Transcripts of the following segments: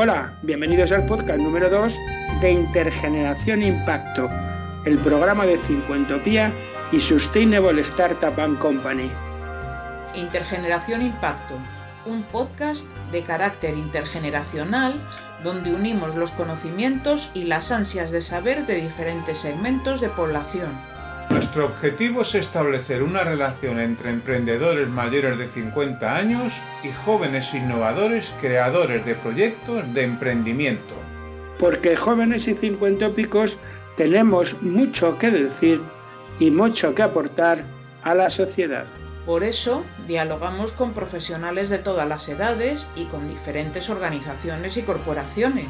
Hola, bienvenidos al podcast número 2 de Intergeneración Impacto, el programa de Cincuentopía y Sustainable Startup and Company. Intergeneración Impacto, un podcast de carácter intergeneracional donde unimos los conocimientos y las ansias de saber de diferentes segmentos de población. Nuestro objetivo es establecer una relación entre emprendedores mayores de 50 años y jóvenes innovadores creadores de proyectos de emprendimiento. Porque jóvenes y cincuentópicos tenemos mucho que decir y mucho que aportar a la sociedad. Por eso, dialogamos con profesionales de todas las edades y con diferentes organizaciones y corporaciones.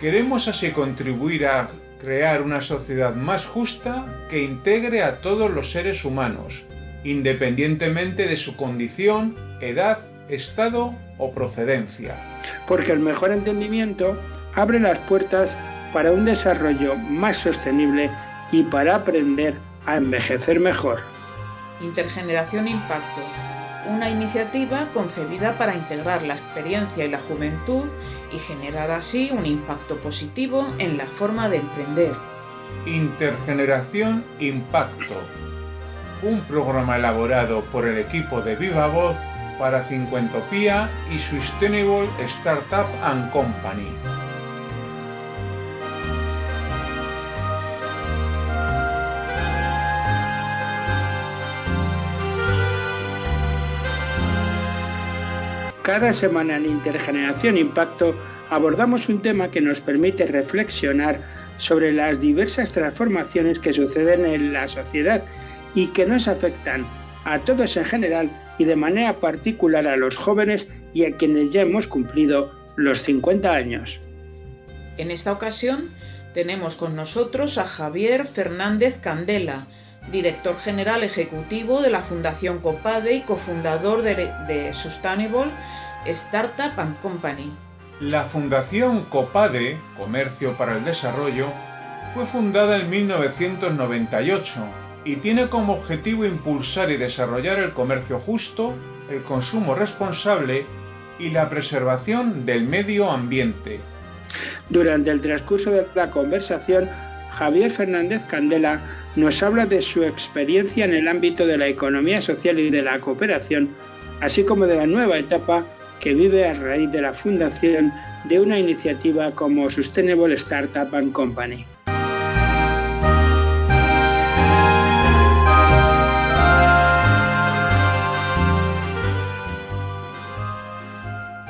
Queremos así contribuir a crear una sociedad más justa que integre a todos los seres humanos, independientemente de su condición, edad, estado o procedencia. Porque el mejor entendimiento abre las puertas para un desarrollo más sostenible y para aprender a envejecer mejor. Intergeneración Impacto, una iniciativa concebida para integrar la experiencia y la juventud y generar así un impacto positivo en la forma de emprender. Intergeneración Impacto, un programa elaborado por el equipo de Viva Voz para Cincuentopía y Sustainable Startup and Company. Cada semana en Intergeneración Impacto abordamos un tema que nos permite reflexionar sobre las diversas transformaciones que suceden en la sociedad y que nos afectan a todos en general y de manera particular a los jóvenes y a quienes ya hemos cumplido los 50 años. En esta ocasión tenemos con nosotros a Javier Fernández Candela, director general ejecutivo de la Fundación Copade y cofundador de, Sustainable Startup and Company. La Fundación Copade, Comercio para el Desarrollo, fue fundada en 1998 y tiene como objetivo impulsar y desarrollar el comercio justo, el consumo responsable y la preservación del medio ambiente. Durante el transcurso de la conversación, Javier Fernández Candela nos habla de su experiencia en el ámbito de la economía social y de la cooperación, así como de la nueva etapa que vive a raíz de la fundación de una iniciativa como Sustainable Startup and Company.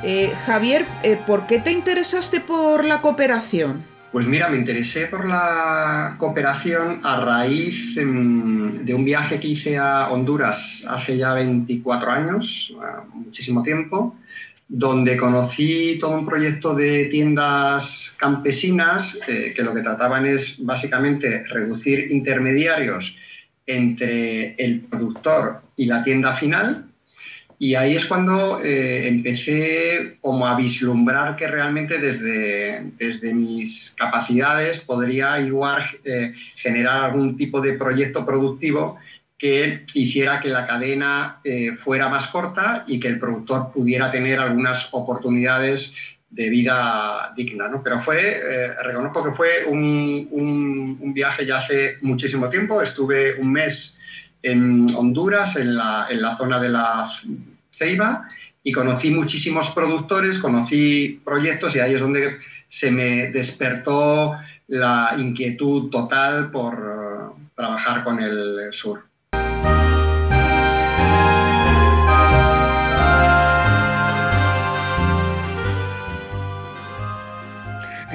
Eh, Javier, eh, ¿por qué te interesaste por la cooperación? Pues mira, me interesé por la cooperación a raíz em, de un viaje que hice a Honduras hace ya 24 años, muchísimo tiempo, donde conocí todo un proyecto de tiendas campesinas eh, que lo que trataban es básicamente reducir intermediarios entre el productor y la tienda final y ahí es cuando eh, empecé como a vislumbrar que realmente desde, desde mis capacidades podría igual eh, generar algún tipo de proyecto productivo que hiciera que la cadena eh, fuera más corta y que el productor pudiera tener algunas oportunidades de vida digna. ¿no? Pero fue, reconozco que fue un, un, viaje ya hace muchísimo tiempo. Estuve un mes en Honduras, en la, en la zona de las Ceiba y conocí muchísimos productores, conocí proyectos y ahí es donde se me despertó la inquietud total por eh, trabajar con el sur.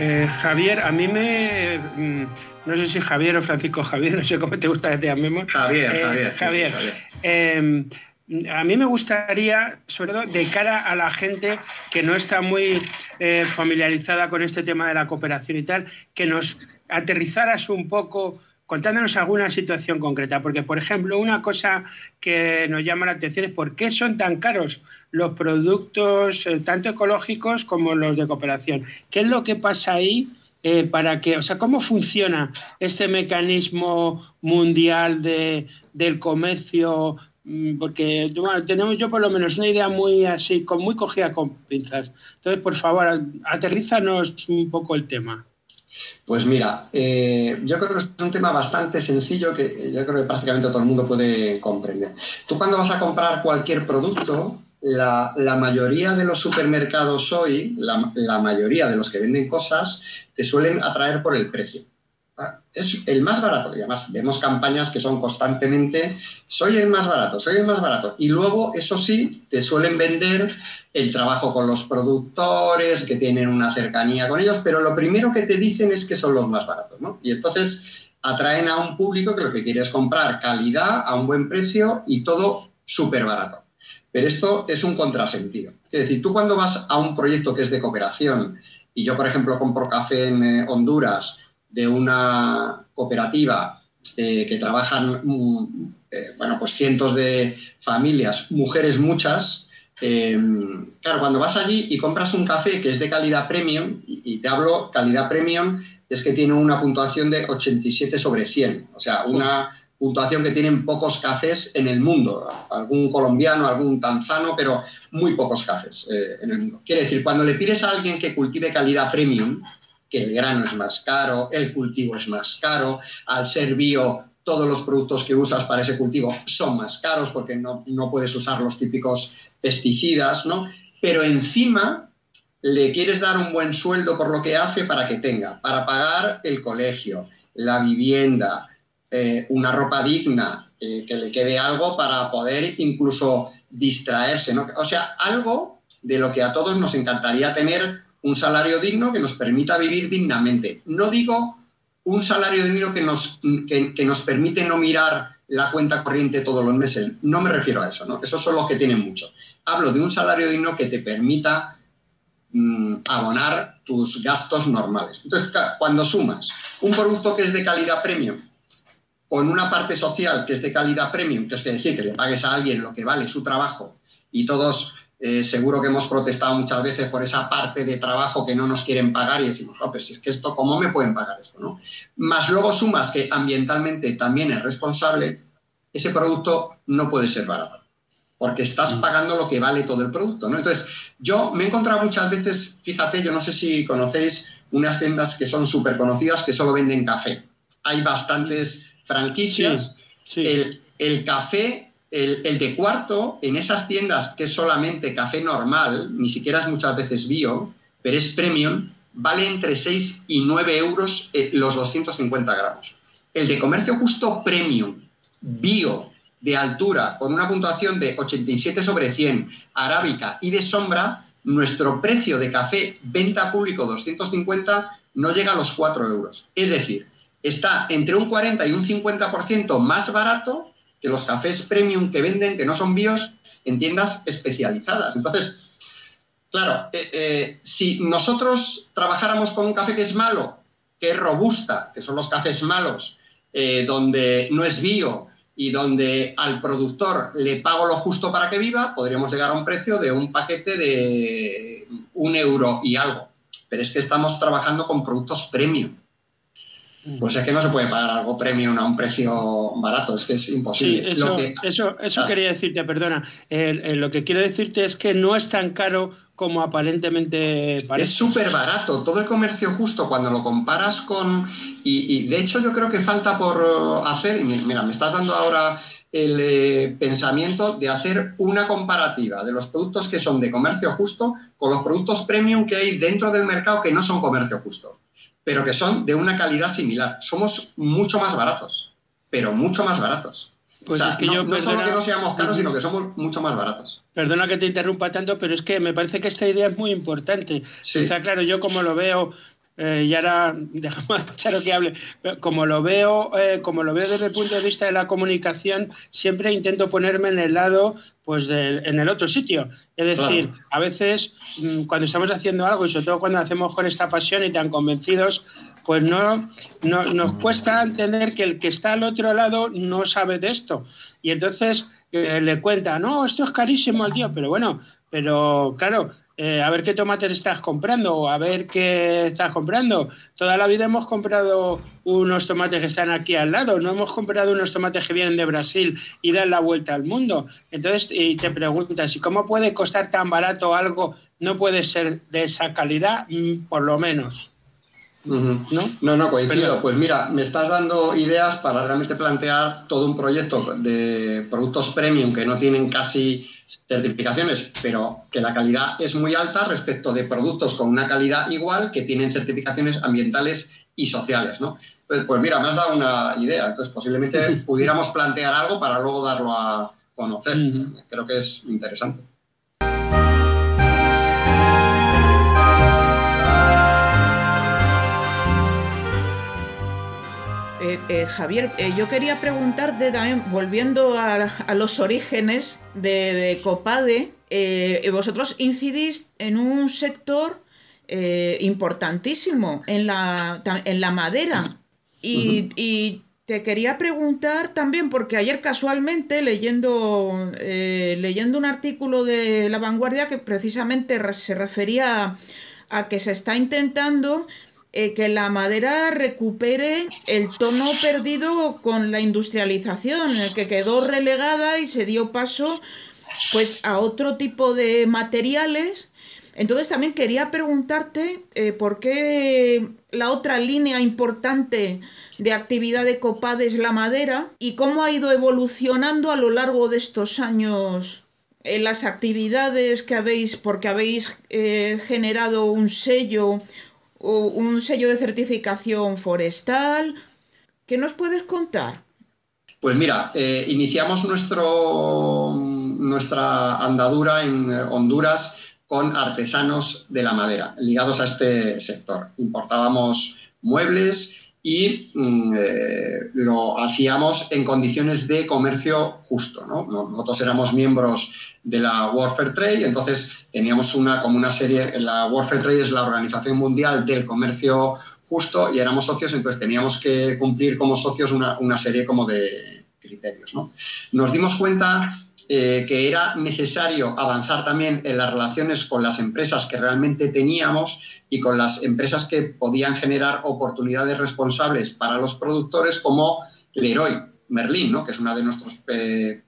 Eh, Javier, a mí me. Mm, no sé si Javier o Francisco Javier, no sé cómo te gusta que te llamemos. Javier, Javier. Javier. Em, a mí me gustaría, sobre todo de cara a la gente que no está muy eh, familiarizada con este tema de la cooperación y tal, que nos aterrizaras un poco contándonos alguna situación concreta, porque por ejemplo, una cosa que nos llama la atención es por qué son tan caros los productos eh, tanto ecológicos como los de cooperación. ¿Qué es lo que pasa ahí eh, para que, o sea, cómo funciona este mecanismo mundial de, del comercio Mm, porque tenemos yo por lo menos una idea muy así, con, muy cogida con pinzas. Entonces, por favor, aterrízanos un poco el tema. Pues mira, eh, yo creo que es un tema bastante sencillo que yo creo que prácticamente todo el mundo puede comprender. Tú cuando vas a comprar cualquier producto, la, mayoría de los supermercados hoy, la, mayoría de los que venden cosas, te suelen atraer por el precio. Es el más barato. Y además vemos campañas que son constantemente, soy el más barato, soy el más barato. Y luego, eso sí, te suelen vender el trabajo con los productores, que tienen una cercanía con ellos, pero lo primero que te dicen es que son los más baratos. ¿no? Y entonces atraen a un público que lo que quiere es comprar calidad a un buen precio y todo súper barato. Pero esto es un contrasentido. Es decir, tú cuando vas a un proyecto que es de cooperación, y yo, por ejemplo, compro café en eh, Honduras de una cooperativa eh, que trabajan, mm, eh, bueno, pues cientos de familias, mujeres muchas, claro, cuando vas allí y compras un café que es de calidad premium, y, y te hablo calidad premium, es que tiene una puntuación de 87 sobre 100, o sea, una puntuación que tienen pocos cafés en el mundo. Algún colombiano, algún tanzano, pero muy pocos cafés eh, en el mundo. Quiere decir, cuando le pides a alguien que cultive calidad premium, que el grano es más caro, el cultivo es más caro, al ser bio todos los productos que usas para ese cultivo son más caros porque no, no puedes usar los típicos pesticidas, ¿no? Pero encima le quieres dar un buen sueldo por lo que hace para que tenga, para pagar el colegio, la vivienda, eh, una ropa digna, eh, que le quede algo para poder incluso distraerse, ¿no? O sea, algo de lo que a todos nos encantaría tener un salario digno que nos permita vivir dignamente. No digo un salario digno que nos, que, nos permite no mirar la cuenta corriente todos los meses. No me refiero a eso, ¿no? Esos son los que tienen mucho. Hablo de un salario digno que te permita mm, abonar tus gastos normales. Entonces, cuando sumas un producto que es de calidad premium con una parte social que es de calidad premium, que es decir, que le pagues a alguien lo que vale su trabajo y todos eh, seguro que hemos protestado muchas veces por esa parte de trabajo que no nos quieren pagar y decimos, oh, pues si es que esto, ¿cómo me pueden pagar esto? ¿no? Más luego sumas que ambientalmente también es responsable, ese producto no puede ser barato, porque estás mm. pagando lo que vale todo el producto. ¿no? Entonces, yo me he encontrado muchas veces, fíjate, yo no sé si conocéis unas tiendas que son súper conocidas que solo venden café. Hay bastantes franquicias, El, café, el, de cuarto, en esas tiendas que es solamente café normal, ni siquiera es muchas veces bio, pero es premium, vale entre 6 y 9 euros eh, los 250 gramos. El de comercio justo premium, bio, de altura, con una puntuación de 87 sobre 100, arábica y de sombra, nuestro precio de café venta público 250 no llega a los 4 euros. Es decir, está entre un 40 y un 50% más barato que los cafés premium que venden, que no son bios, en tiendas especializadas. Entonces, claro, eh, eh, si nosotros trabajáramos con un café que es malo, que es robusta, que son los cafés malos, eh, donde no es bio y donde al productor le pago lo justo para que viva, podríamos llegar a un precio de un paquete de un euro y algo. Pero es que estamos trabajando con productos premium. Pues es que no se puede pagar algo premium a un precio barato, es que es imposible. eso, eso, eso ah. quería decirte, perdona. lo que quiero decirte es que no es tan caro como aparentemente parece. Es súper barato. Todo el comercio justo, cuando lo comparas con. Y, de hecho, yo creo que falta por hacer. Mira, me estás dando ahora el eh, pensamiento de hacer una comparativa de los productos que son de comercio justo con los productos premium que hay dentro del mercado que no son comercio justo pero que son de una calidad similar. Somos mucho más baratos, pero mucho más baratos. Pues no, solo que no seamos caros, sino que somos mucho más baratos. Perdona que te interrumpa tanto, pero es que me parece que esta idea es muy importante. Sí. claro, yo como lo veo, eh, y ahora dejamos a que hable, como lo veo, eh, como lo veo desde el punto de vista de la comunicación, siempre intento ponerme en el lado pues en el otro sitio. Es decir, a veces mm, cuando estamos haciendo algo y sobre todo cuando lo hacemos con esta pasión y tan convencidos, pues no, no, nos cuesta entender que el que está al otro lado no sabe de esto. Y entonces eh, le cuenta, no, esto es carísimo al tío, pero bueno, pero claro, eh, a ver qué tomates estás comprando o a ver qué estás comprando. Toda la vida hemos comprado unos tomates que están aquí al lado, no hemos comprado unos tomates que vienen de Brasil y dan la vuelta al mundo. Entonces, y te preguntas, ¿y cómo puede costar tan barato algo? No puede ser de esa calidad, mm, por lo menos. ¿No? no, no, coincido. Pues mira, me estás dando ideas para realmente plantear todo un proyecto de productos premium que no tienen casi certificaciones, pero que la calidad es muy alta respecto de productos con una calidad igual que tienen certificaciones ambientales y sociales, ¿no? Pues, pues mira, me has dado una idea. Entonces, posiblemente pudiéramos plantear algo para luego darlo a conocer. Creo que es interesante. Eh, eh, Javier, eh, yo quería preguntarte también, volviendo a, los orígenes de, Copade, vosotros incidís en un sector importantísimo, en la, en la madera. Y, te quería preguntar también, porque ayer casualmente leyendo, leyendo un artículo de La Vanguardia que precisamente se refería a que se está intentando eh, que la madera recupere el tono perdido con la industrialización, el que quedó relegada y se dio paso pues a otro tipo de materiales. Entonces también quería preguntarte eh, por qué la otra línea importante de actividad de COPAD es la madera y cómo ha ido evolucionando a lo largo de estos años en las actividades que habéis, porque habéis eh, generado un sello un sello de certificación forestal. ¿Qué nos puedes contar? Pues mira, eh, iniciamos nuestro, nuestra andadura en Honduras con artesanos de la madera, ligados a este sector. Importábamos muebles y mm, eh, lo hacíamos en condiciones de comercio justo. Nosotros éramos miembros de la Warfare Trade, entonces teníamos una como una serie, la Warfare Trade es la Organización Mundial del Comercio Justo y éramos socios, entonces teníamos que cumplir como socios una, serie como de criterios. Nos dimos cuenta eh, que era necesario avanzar también en las relaciones con las empresas que realmente teníamos y con las empresas que podían generar oportunidades responsables para los productores como Leroy Merlin, ¿no? que es una de nuestros eh,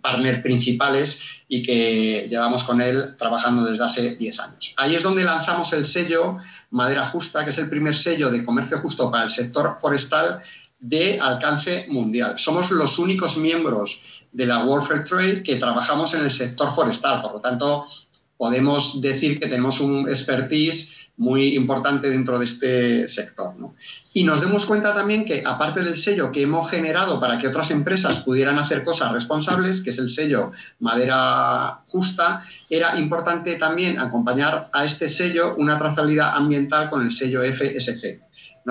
partners principales y que llevamos con él trabajando desde hace 10 años. Ahí es donde lanzamos el sello Madera Justa, que es el primer sello de comercio justo para el sector forestal de alcance mundial. Somos los únicos miembros de la World Fair Trade que trabajamos en el sector forestal, por lo tanto, podemos decir que tenemos un expertise muy importante dentro de este sector. Y nos demos cuenta también que, aparte del sello que hemos generado para que otras empresas pudieran hacer cosas responsables, que es el sello Madera Justa, era importante también acompañar a este sello una trazabilidad ambiental con el sello FSC.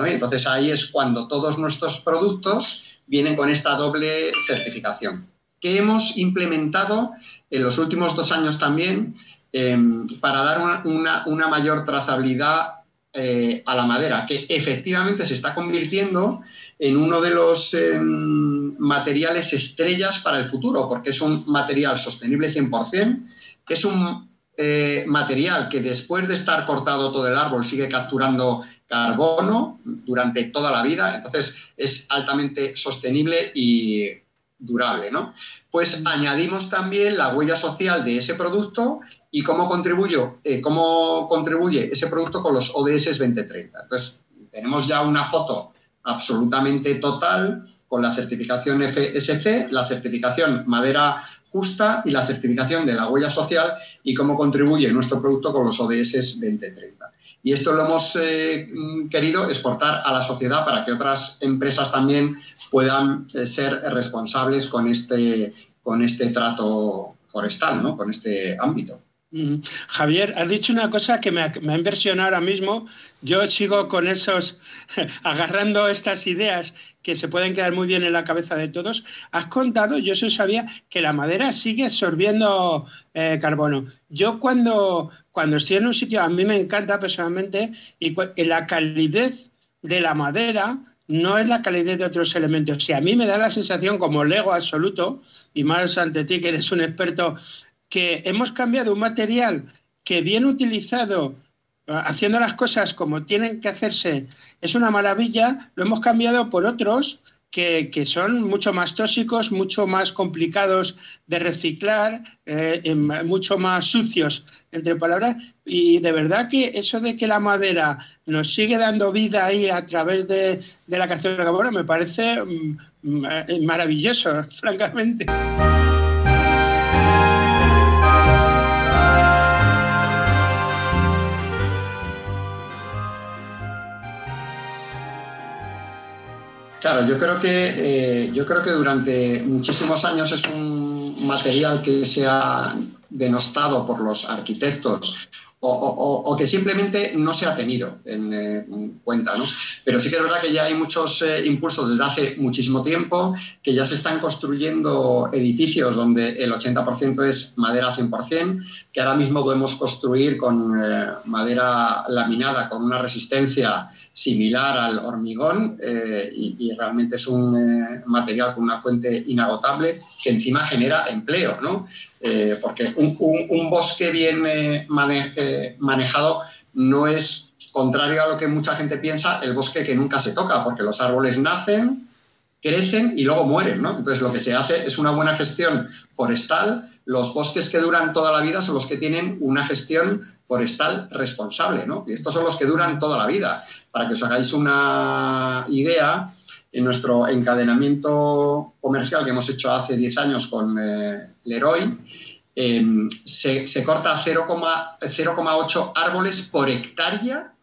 Y entonces ahí es cuando todos nuestros productos vienen con esta doble certificación, que hemos implementado en los últimos dos años también Em, para dar una, mayor trazabilidad eh, a la madera, que efectivamente se está convirtiendo en uno de los em, materiales estrellas para el futuro, porque es un material sostenible 100%, es un eh, material que después de estar cortado todo el árbol sigue capturando carbono durante toda la vida, entonces es altamente sostenible y durable, ¿no? Pues añadimos también la huella social de ese producto y cómo, contribuyo, eh, cómo contribuye ese producto con los ODS 2030. Entonces, tenemos ya una foto absolutamente total con la certificación FSC, la certificación madera justa y la certificación de la huella social y cómo contribuye nuestro producto con los ODS 2030. Y esto lo hemos eh, querido exportar a la sociedad para que otras empresas también puedan eh, ser responsables con este, con este trato forestal, ¿no? con este ámbito. Javier, has dicho una cosa que me ha, me inversionado ahora mismo. Yo sigo con esos, agarrando estas ideas que se pueden quedar muy bien en la cabeza de todos. Has contado, yo eso sabía, que la madera sigue absorbiendo eh, carbono. Yo cuando, cuando estoy en un sitio, a mí me encanta personalmente, y la calidez de la madera no es la calidez de otros elementos. Y a mí me da la sensación, como lego absoluto, y más ante ti que eres un experto que hemos cambiado un material que bien utilizado, haciendo las cosas como tienen que hacerse, es una maravilla, lo hemos cambiado por otros que, son mucho más tóxicos, mucho más complicados de reciclar, eh, mucho más sucios, entre palabras. Y de verdad que eso de que la madera nos sigue dando vida ahí a través de, la canción de la me parece mm, mm, eh, maravilloso, francamente. Claro, yo creo que eh, yo creo que durante muchísimos años es un material que se ha denostado por los arquitectos o, que simplemente no se ha tenido en, eh, cuenta. ¿no? Pero sí que es verdad que ya hay muchos eh, impulsos desde hace muchísimo tiempo, que ya se están construyendo edificios donde el 80% es madera 100%, que ahora mismo podemos construir con madera laminada, con una resistencia similar al hormigón eh, y, realmente es un eh, material con una fuente inagotable que encima genera empleo, ¿no? Eh, porque un, bosque bien manejado no es contrario a lo que mucha gente piensa, el bosque que nunca se toca, porque los árboles nacen, crecen y luego mueren, ¿no? Entonces lo que se hace es una buena gestión forestal. Los bosques que duran toda la vida son los que tienen una gestión forestal responsable, ¿no? Y estos son los que duran toda la vida. Para que os hagáis una idea, en nuestro encadenamiento comercial que hemos hecho hace 10 años con eh, Leroy, em, se, corta 0,8 árboles por hectárea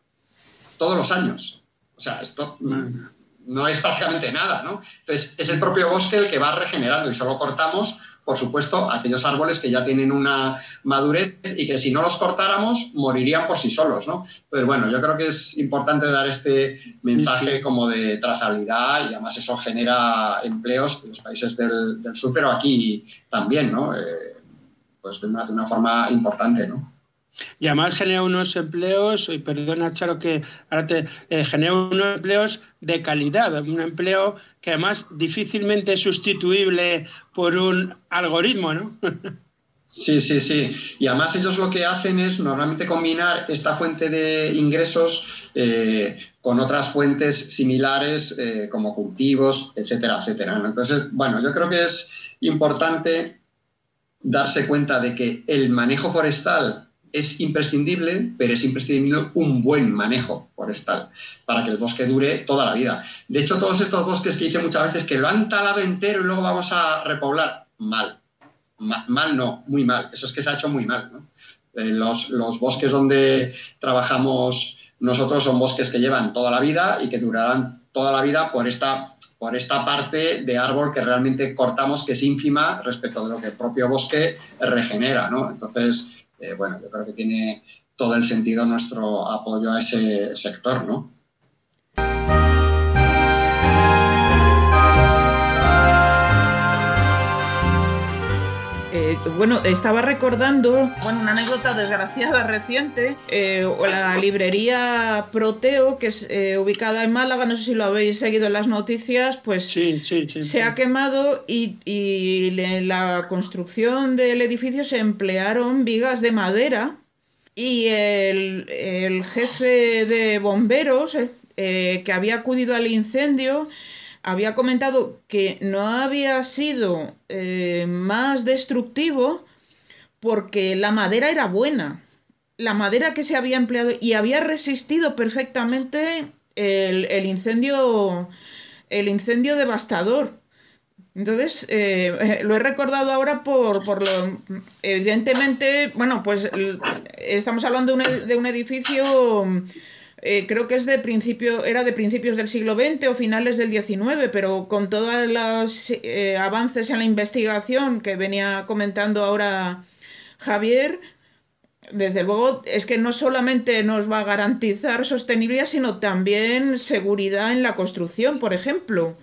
todos los años. O sea, esto no es prácticamente nada, ¿no? Entonces, es el propio bosque el que va regenerando y solo cortamos por supuesto, aquellos árboles que ya tienen una madurez y que si no los cortáramos morirían por sí solos, ¿no? Pues bueno, yo creo que es importante dar este mensaje como de trazabilidad y además eso genera empleos en los países del, sur, pero aquí también, ¿no? Eh, pues de una, de una forma importante, ¿no? Y además genera unos empleos, y perdona Charo que ahora te eh, genera unos empleos de calidad, un empleo que además difícilmente es sustituible por un algoritmo, ¿no? Sí, sí, sí. Y además ellos lo que hacen es normalmente combinar esta fuente de ingresos eh, con otras fuentes similares eh, como cultivos, etcétera, etcétera. Entonces, bueno, yo creo que es importante darse cuenta de que el manejo forestal es imprescindible, pero es imprescindible un buen manejo forestal para que el bosque dure toda la vida. De hecho, todos estos bosques que dice muchas veces que lo han talado entero y luego vamos a repoblar, mal. mal no, muy mal. Eso es que se ha hecho muy mal. Eh, los, bosques donde trabajamos nosotros son bosques que llevan toda la vida y que durarán toda la vida por esta por esta parte de árbol que realmente cortamos que es ínfima respecto de lo que el propio bosque regenera, ¿no? Entonces, bueno, yo creo que tiene todo el sentido nuestro apoyo a ese sector, ¿no? Bueno, estaba recordando bueno, una anécdota desgraciada reciente. Eh, la librería Proteo, que es ubicada en Málaga, no sé si lo habéis seguido en las noticias, pues se ha quemado y, en la construcción del edificio se emplearon vigas de madera y el, jefe de bomberos que había acudido al incendio había comentado que no había sido eh, más destructivo porque la madera era buena. La madera que se había empleado y había resistido perfectamente el, incendio el incendio devastador. Entonces, eh, lo he recordado ahora por, por lo... Evidentemente, bueno, pues estamos hablando de un edificio eh, creo que es de principio, era de principios del siglo XX o finales del XIX, pero con todos los eh, avances en la investigación que venía comentando ahora Javier, desde luego es que no solamente nos va a garantizar sostenibilidad, sino también seguridad en la construcción, por ejemplo.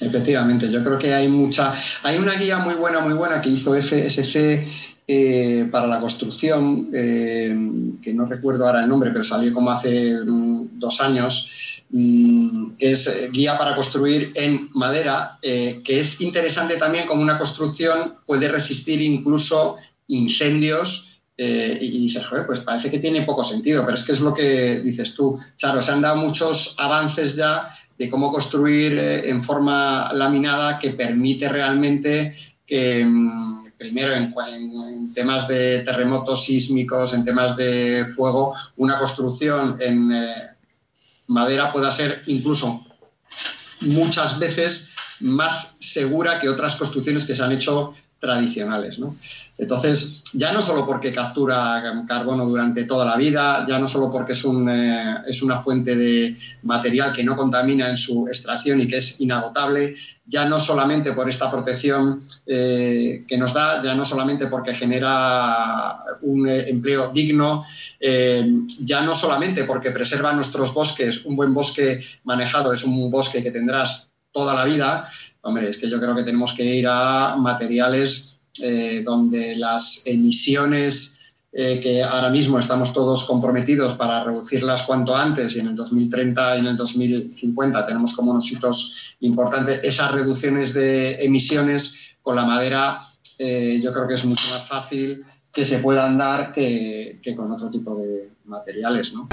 Efectivamente, yo creo que hay mucha, hay una guía muy buena, muy buena que hizo FSC eh, para la construcción, eh, que no recuerdo ahora el nombre, pero salió como hace mm, dos años, mm, es guía para construir en madera, eh, que es interesante también como una construcción puede resistir incluso incendios y dices, joder, pues parece que tiene poco sentido, pero es que es lo que dices tú. Claro, se han dado muchos avances ya de cómo construir en forma laminada que permite realmente que, mm, primero en, temas de terremotos sísmicos, en temas de fuego, una construcción en eh, madera pueda ser incluso muchas veces más segura que otras construcciones que se han hecho tradicionales. ¿no? Entonces, ya no solo porque captura carbono durante toda la vida, ya no solo porque es, un, eh, es una fuente de material que no contamina en su extracción y que es inagotable, ya no solamente por esta protección eh, que nos da, ya no solamente porque genera un eh, empleo digno, ya no solamente porque preserva nuestros bosques, un buen bosque manejado es un bosque que tendrás toda la vida, hombre, es que yo creo que tenemos que ir a materiales eh, donde las emisiones eh, que ahora mismo estamos todos comprometidos para reducirlas cuanto antes y en el 2030 y en el 2050 tenemos como unos hitos importantes, esas reducciones de emisiones con la madera eh, yo creo que es mucho más fácil que se puedan dar que, que con otro tipo de materiales, ¿no?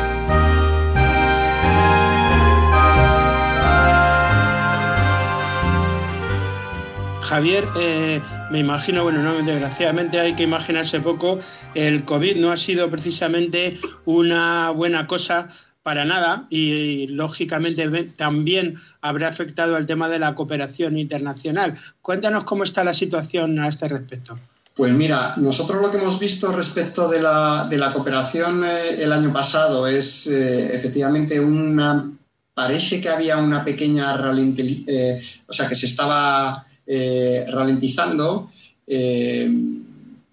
Javier, eh, me imagino, bueno, no, desgraciadamente hay que imaginarse poco, el COVID no ha sido precisamente una buena cosa para nada y, lógicamente también habrá afectado al tema de la cooperación internacional. Cuéntanos cómo está la situación a este respecto. Pues mira, nosotros lo que hemos visto respecto de la, de la cooperación eh, el año pasado es eh, efectivamente una... Parece que había una pequeña... o sea, que se estaba eh, ralentizando, eh,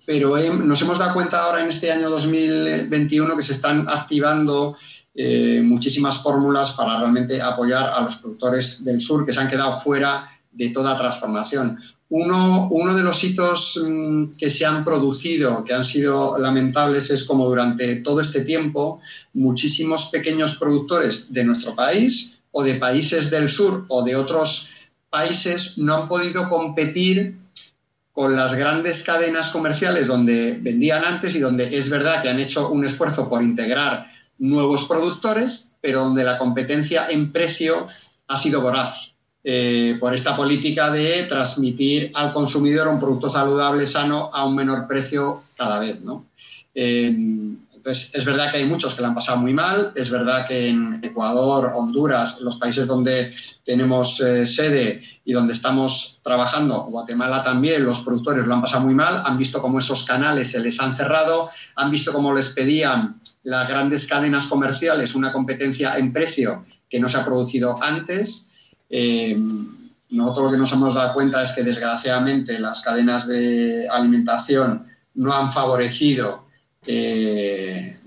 pero nos hemos dado cuenta ahora en este año 2021 que se están activando eh, muchísimas fórmulas para realmente apoyar a los productores del sur que se han quedado fuera de toda transformación. Uno, uno, de los hitos mm, que se han producido, que han sido lamentables, es como durante todo este tiempo muchísimos pequeños productores de nuestro país o de países del sur o de otros países no han podido competir con las grandes cadenas comerciales donde vendían antes y donde es verdad que han hecho un esfuerzo por integrar nuevos productores, pero donde la competencia en precio ha sido voraz. Eh, por esta política de transmitir al consumidor un producto saludable, sano, a un menor precio cada vez. ¿no? Eh, entonces, es verdad que hay muchos que lo han pasado muy mal, es verdad que en Ecuador, Honduras, los países donde tenemos eh, sede y donde estamos trabajando, Guatemala también, los productores lo han pasado muy mal, han visto cómo esos canales se les han cerrado, han visto cómo les pedían las grandes cadenas comerciales una competencia en precio que no se ha producido antes. Eh, nosotros lo que nos hemos dado cuenta es que desgraciadamente las cadenas de alimentación no han favorecido eh,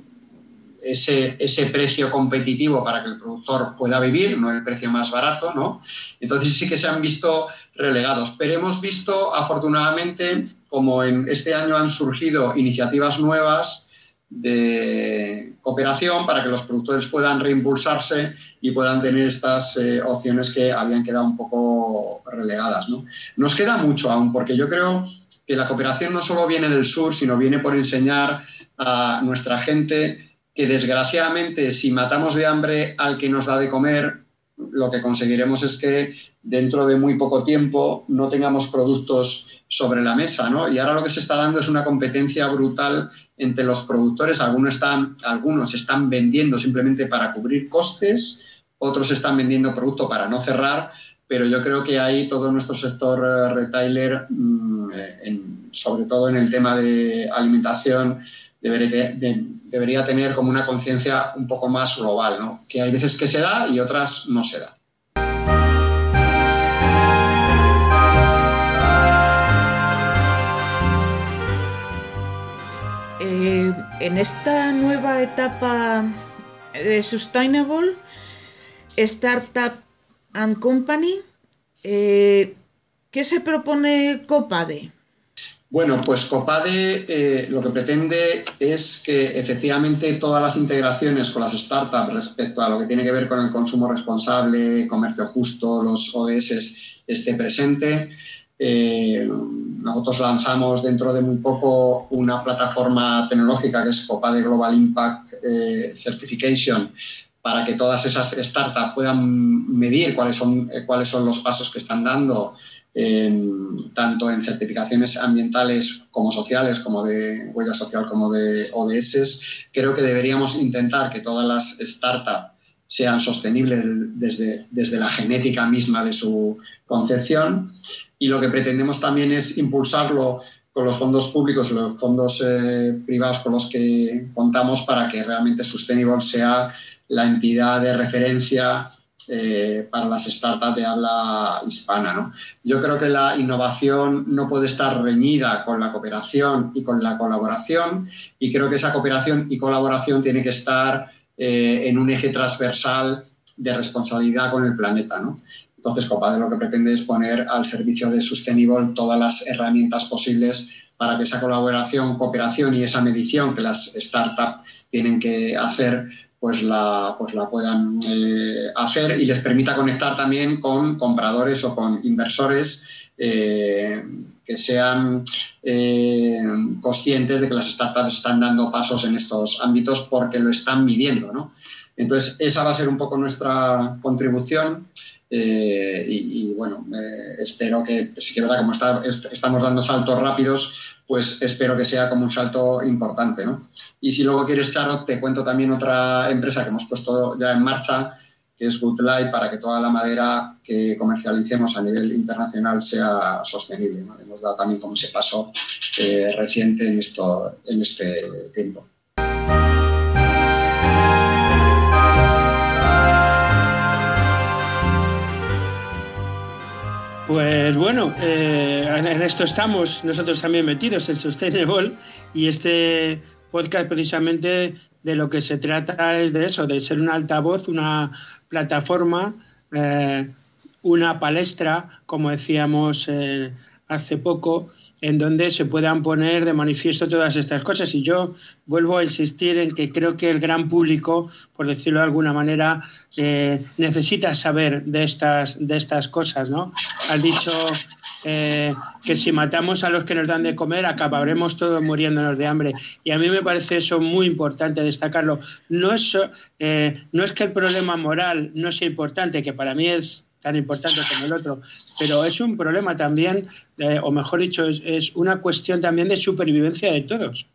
ese, ese, precio competitivo para que el productor pueda vivir, no el precio más barato, ¿no? Entonces sí que se han visto relegados. Pero hemos visto, afortunadamente, como en este año han surgido iniciativas nuevas de cooperación para que los productores puedan reimpulsarse y puedan tener estas eh, opciones que habían quedado un poco relegadas. ¿no? Nos queda mucho aún, porque yo creo que la cooperación no solo viene del sur, sino viene por enseñar a nuestra gente que desgraciadamente si matamos de hambre al que nos da de comer, lo que conseguiremos es que dentro de muy poco tiempo no tengamos productos sobre la mesa, ¿no? Y ahora lo que se está dando es una competencia brutal entre los productores. Algunos están, algunos están vendiendo simplemente para cubrir costes, otros están vendiendo producto para no cerrar, pero yo creo que ahí todo nuestro sector eh, retailer, mm, eh, sobre todo en el tema de alimentación, debería, tener como una conciencia un poco más global, ¿no? que hay veces que se da y otras no se da. Eh, en esta nueva etapa de Sustainable, Startup and Company, eh, ¿qué se propone Copade? Bueno, pues Copade eh, lo que pretende es que efectivamente todas las integraciones con las startups respecto a lo que tiene que ver con el consumo responsable, comercio justo, los ODS esté presente. Eh, nosotros lanzamos dentro de muy poco una plataforma tecnológica que es Copa de Global Impact eh, Certification para que todas esas startups puedan medir cuáles son, cuáles son los pasos que están dando, tanto en certificaciones ambientales como sociales, como de huella social, como de ODS. Creo que deberíamos intentar que todas las startups sean sostenibles desde, desde la genética misma de su concepción y lo que pretendemos también es impulsarlo con los fondos públicos los fondos eh, privados con los que contamos para que realmente Sustainable sea la entidad de referencia eh, para las startups de habla hispana. Yo creo que la innovación no puede estar reñida con la cooperación y con la colaboración y creo que esa cooperación y colaboración tiene que estar eh, en un eje transversal de responsabilidad con el planeta. ¿no? Entonces, COPADE lo que pretende es poner al servicio de Sustainable todas las herramientas posibles para que esa colaboración, cooperación y esa medición que las startups tienen que hacer, pues la, pues la puedan eh, hacer y les permita conectar también con compradores o con inversores eh, que sean eh, conscientes de que las startups están dando pasos en estos ámbitos porque lo están midiendo. ¿no? Entonces, esa va a ser un poco nuestra contribución. Y, bueno, espero que, sí que verdad, como estamos dando saltos rápidos, pues espero que sea como un salto importante, ¿no? Y si luego quieres, Charo, te cuento también otra empresa que hemos puesto ya en marcha, que es Goodlight, para que toda la madera que comercialicemos a nivel internacional sea sostenible. ¿no? Hemos dado también como ese paso eh, reciente en, esto, en este tiempo. Pues bueno, eh, en esto estamos nosotros también metidos en Sustainable y este podcast precisamente de lo que se trata es de eso, de ser un altavoz, una plataforma, eh, una palestra, como decíamos eh, hace poco, en donde se puedan poner de manifiesto todas estas cosas. Y yo vuelvo a insistir en que creo que el gran público, por decirlo de alguna manera, eh, necesita saber de estas, de estas cosas. ¿no? Has dicho eh, que si matamos a los que nos dan de comer, acabaremos todos muriéndonos de hambre. Y a mí me parece eso muy importante destacarlo. No es, eh, no es que el problema moral no sea importante, que para mí es tan importante como el otro, pero es un problema también, eh, o mejor dicho, es, una cuestión también de supervivencia de todos.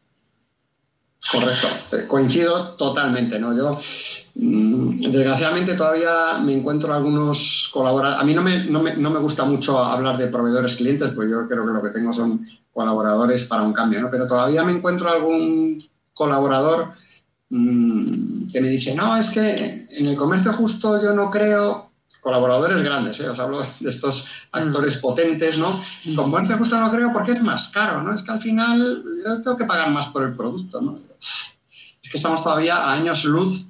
Correcto, eh, coincido totalmente, ¿no? Yo, mm, desgraciadamente, todavía me encuentro algunos colaboradores. A mí no me, no me, no me gusta mucho hablar de proveedores clientes, pues yo creo que lo que tengo son colaboradores para un cambio, ¿no? Pero todavía me encuentro algún colaborador mm, que me dice, no, es que en el comercio justo yo no creo colaboradores grandes, ¿eh? os hablo de estos actores mm. potentes, ¿no? Mm. Con buen justo no creo porque es más caro, ¿no? Es que al final yo tengo que pagar más por el producto, ¿no? Es que estamos todavía a años luz.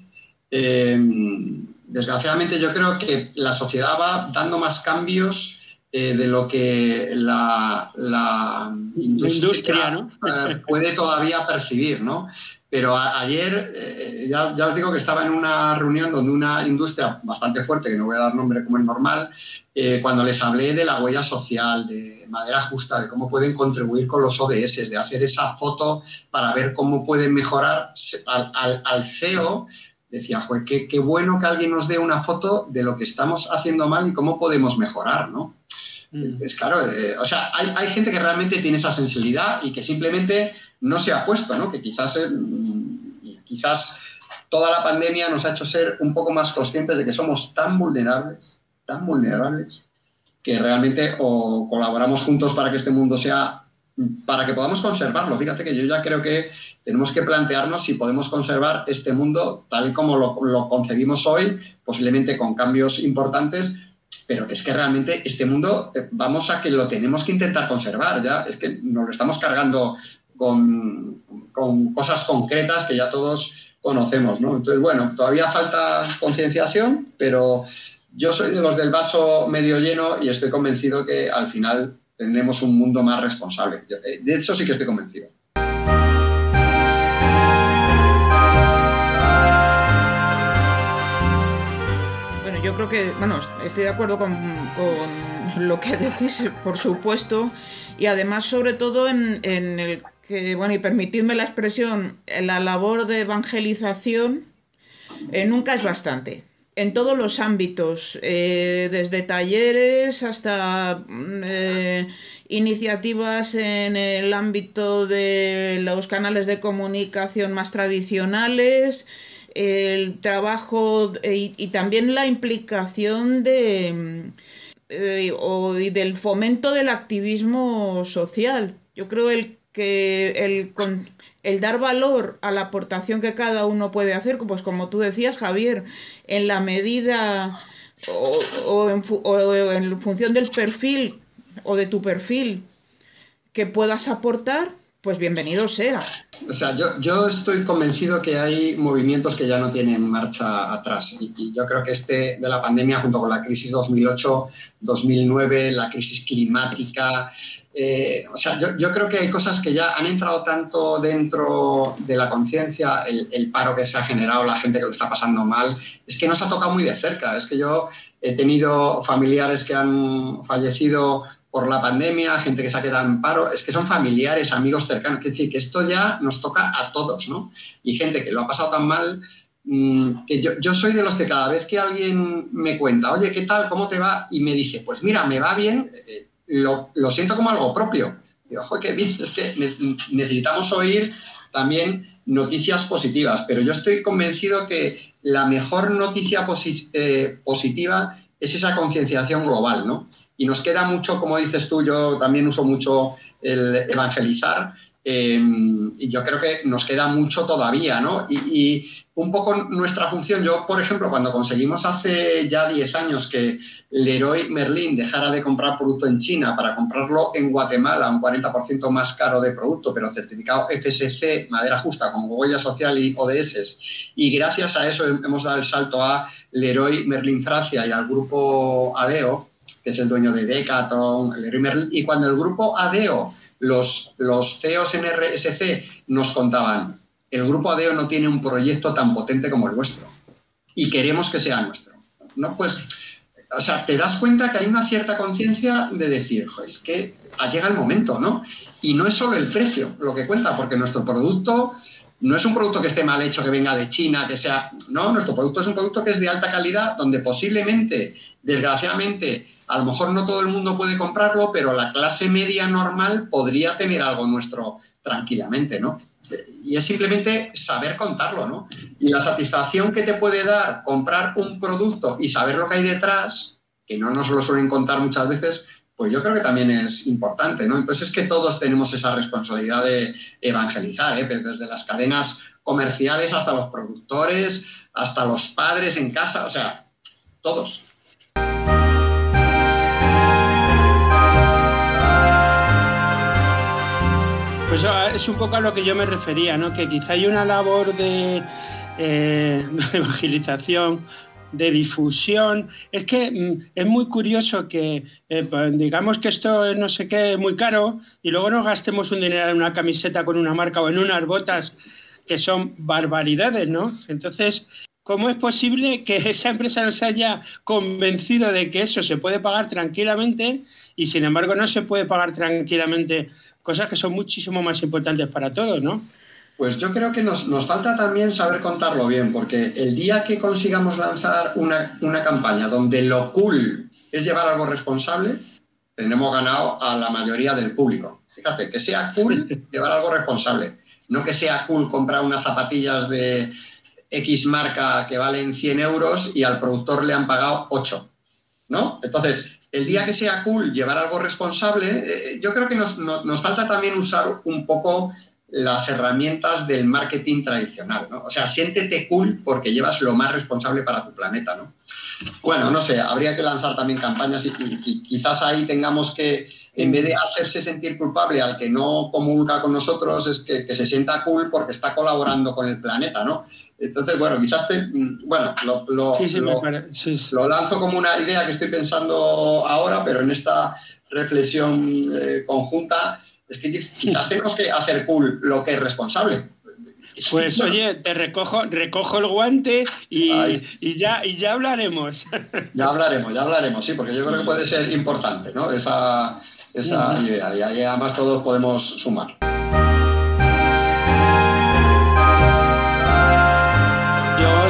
Em, desgraciadamente yo creo que la sociedad va dando más cambios eh, de lo que la, industria, ¿no? Eh, puede todavía percibir, ¿no? Pero ayer eh, ya, os digo que estaba en una reunión donde una industria bastante fuerte, que no voy a dar nombre como es normal, eh, cuando les hablé de la huella social, de madera justa, de cómo pueden contribuir con los ODS, de hacer esa foto para ver cómo pueden mejorar, al, CEO decía, Joder, qué, qué, bueno que alguien nos dé una foto de lo que estamos haciendo mal y cómo podemos mejorar, ¿no? Mm. Es claro, eh, o sea, hay, hay gente que realmente tiene esa sensibilidad y que simplemente no se ha puesto, ¿no? Que quizás, eh, quizás toda la pandemia nos ha hecho ser un poco más conscientes de que somos tan vulnerables, tan vulnerables, que realmente o colaboramos juntos para que este mundo sea, para que podamos conservarlo. Fíjate que yo ya creo que tenemos que plantearnos si podemos conservar este mundo tal y como lo, lo concebimos hoy, posiblemente con cambios importantes, pero es que realmente este mundo eh, vamos a que lo tenemos que intentar conservar, ya es que nos lo estamos cargando con, cosas concretas que ya todos conocemos, ¿no? Entonces, bueno, todavía falta concienciación, pero yo soy de los del vaso medio lleno y estoy convencido que al final tendremos un mundo más responsable. Eh, de hecho, sí que estoy convencido. yo creo que, bueno, estoy de acuerdo con, lo que decís, por supuesto, y además sobre todo en, el que, bueno, y permitidme la expresión, la labor de evangelización eh, nunca es bastante en todos los ámbitos, eh, desde talleres hasta mm, eh, iniciativas en el ámbito de los canales de comunicación más tradicionales, el trabajo y, también la implicación de y del fomento del activismo social. Yo creo el que el, el dar valor a la aportación que cada uno puede hacer, pues como tú decías, Javier, en la medida o, en, función del perfil o de tu perfil que puedas aportar, pues bienvenido sea. O sea, yo, yo, estoy convencido que hay movimientos que ya no tienen marcha atrás. Y, y, yo creo que este de la pandemia, junto con la crisis 2008, 2009, la crisis climática, eh, o sea, yo, creo que hay cosas que ya han entrado tanto dentro de la conciencia, el, paro que se ha generado, la gente que lo está pasando mal, es que nos ha tocado muy de cerca. Es que yo he tenido familiares que han fallecido por la pandemia, gente que se ha quedado en paro, es que son familiares, amigos cercanos. Es decir, que esto ya nos toca a todos, ¿no? Y gente que lo ha pasado tan mal mm, que yo, soy de los que cada vez que alguien me cuenta, oye, ¿qué tal? ¿Cómo te va? Y me dice, pues mira, me va bien, eh, lo, siento como algo propio. Ojo, qué bien, es que necesitamos oír también noticias positivas, pero yo estoy convencido que la mejor noticia eh, positiva es esa concienciación global, ¿no? Y nos queda mucho, como dices tú, yo también uso mucho el evangelizar, eh, y yo creo que nos queda mucho todavía, ¿no? y, un poco nuestra función. Yo, por ejemplo, cuando conseguimos hace ya 10 años que Leroy Merlin dejara de comprar producto en China para comprarlo en Guatemala, un 40% más caro de producto, pero certificado FSC, madera justa, con huella social y ODS, y gracias a eso hemos dado el salto a Leroy Merlin Francia y al grupo ADEO, que es el dueño de Decathlon, Leroy Merlin, y cuando el grupo ADEO, los, los CEOs en RSC nos contaban, el grupo ADEO no tiene un proyecto tan potente como el vuestro y queremos que sea nuestro. ¿no? Pues, o sea, te das cuenta que hay una cierta conciencia de decir, es que llega el momento, ¿no? Y no es solo el precio lo que cuenta, porque nuestro producto no es un producto que esté mal hecho, que venga de China, que sea. No, nuestro producto es un producto que es de alta calidad, donde posiblemente, desgraciadamente, a lo mejor no todo el mundo puede comprarlo, pero la clase media normal podría tener algo nuestro tranquilamente, ¿no? y es simplemente saber contarlo, ¿no? Y la satisfacción que te puede dar comprar un producto y saber lo que hay detrás, que no nos lo suelen contar muchas veces, pues yo creo que también es importante, ¿no? Entonces es que todos tenemos esa responsabilidad de evangelizar, ¿eh? desde las cadenas comerciales hasta los productores, hasta los padres en casa, o sea, todos. Es un poco a lo que yo me refería, ¿no? Que quizá hay una labor de, eh, evangelización, de difusión. Es que mm, es muy curioso que eh, pues, digamos que esto es no sé qué muy caro y luego nos gastemos un dinero en una camiseta con una marca o en unas botas que son barbaridades, ¿no? Entonces, ¿cómo es posible que esa empresa no se haya convencido de que eso se puede pagar tranquilamente y sin embargo no se puede pagar tranquilamente cosas que son muchísimo más importantes para todos, ¿no? Pues yo creo que nos, falta también saber contarlo bien, porque el día que consigamos lanzar una, campaña donde lo cool es llevar algo responsable, tendremos ganado a la mayoría del público. Fíjate, que sea cool llevar algo responsable, no que sea cool comprar unas zapatillas de X marca que valen 100 euros y al productor le han pagado 8. ¿No? Entonces, el día que sea cool llevar algo responsable, eh, yo creo que nos, falta también usar un poco las herramientas del marketing tradicional, ¿no? O sea, siéntete cool porque llevas lo más responsable para tu planeta, ¿no? Bueno, no sé, habría que lanzar también campañas y, quizás ahí tengamos que, en vez de hacerse sentir culpable al que no comulga con nosotros, es que, que se sienta cool porque está colaborando con el planeta, ¿no? Entonces, bueno, quizás te, bueno, lo, lo, lanzo como una idea que estoy pensando ahora, pero en esta reflexión eh, conjunta es que quizás tenemos que hacer cool lo que es responsable. Pues oye, te recojo, recojo el guante y, ya, y ya hablaremos. Ya hablaremos, ya hablaremos, sí, porque yo creo que puede ser importante, ¿no? Esa, esa idea. Y además todos podemos sumar.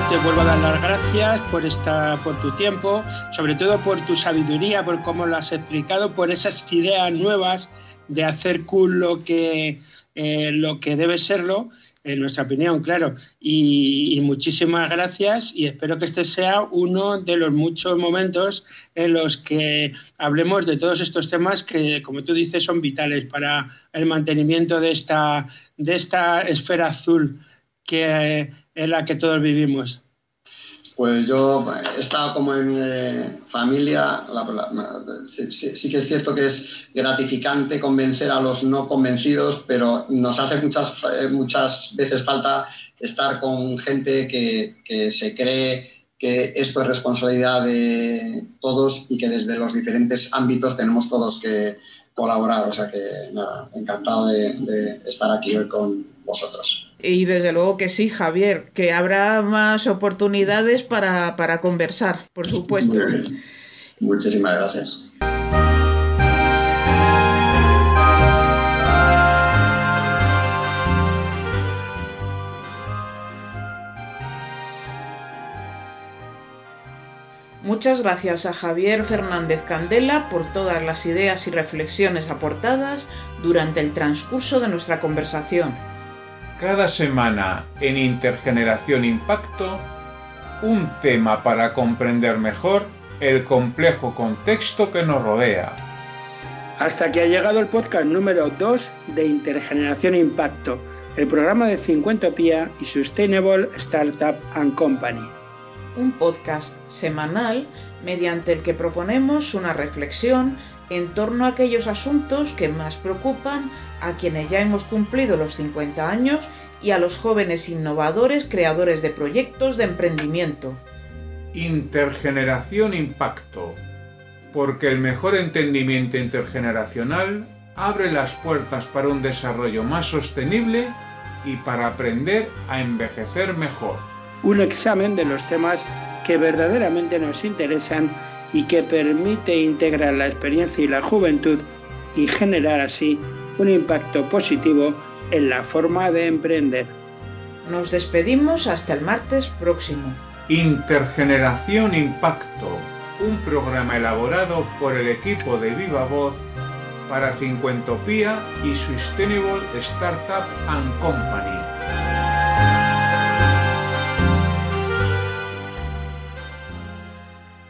Te vuelvo a dar las gracias por esta, por tu tiempo, sobre todo por tu sabiduría, por cómo lo has explicado, por esas ideas nuevas de hacer cool lo que, eh, lo que debe serlo en nuestra opinión, claro. Y, muchísimas gracias y espero que este sea uno de los muchos momentos en los que hablemos de todos estos temas que, como tú dices, son vitales para el mantenimiento de esta, de esta esfera azul que, en la que todos vivimos. Pues yo he estado como en eh, familia, sí, que es cierto que es gratificante convencer a los no convencidos, pero nos hace muchas, eh, muchas veces falta estar con gente que, se cree que esto es responsabilidad de todos y que desde los diferentes ámbitos tenemos todos que colaborar. O sea que nada, encantado de estar aquí hoy con vosotros. Y desde luego que sí, Javier, que habrá más oportunidades para, conversar, por supuesto. Muchísimas gracias. Muchas gracias a Javier Fernández Candela por todas las ideas y reflexiones aportadas durante el transcurso de nuestra conversación cada semana en Intergeneración Impacto un tema para comprender mejor el complejo contexto que nos rodea. Hasta que ha llegado el podcast número 2 de Intergeneración Impacto, el programa de 50 Pia y Sustainable Startup and Company. Un podcast semanal mediante el que proponemos una reflexión en torno a aquellos asuntos que más preocupan a quienes ya hemos cumplido los 50 años y a los jóvenes innovadores creadores de proyectos de emprendimiento. Intergeneración Impacto, porque el mejor entendimiento intergeneracional abre las puertas para un desarrollo más sostenible y para aprender a envejecer mejor. Un examen de los temas que verdaderamente nos interesan y que permite integrar la experiencia y la juventud y generar así un impacto positivo en la forma de emprender. Nos despedimos hasta el martes próximo. Intergeneración Impacto, un programa elaborado por el equipo de Viva Voz para Cincuentopía y Sustainable Startup and Company.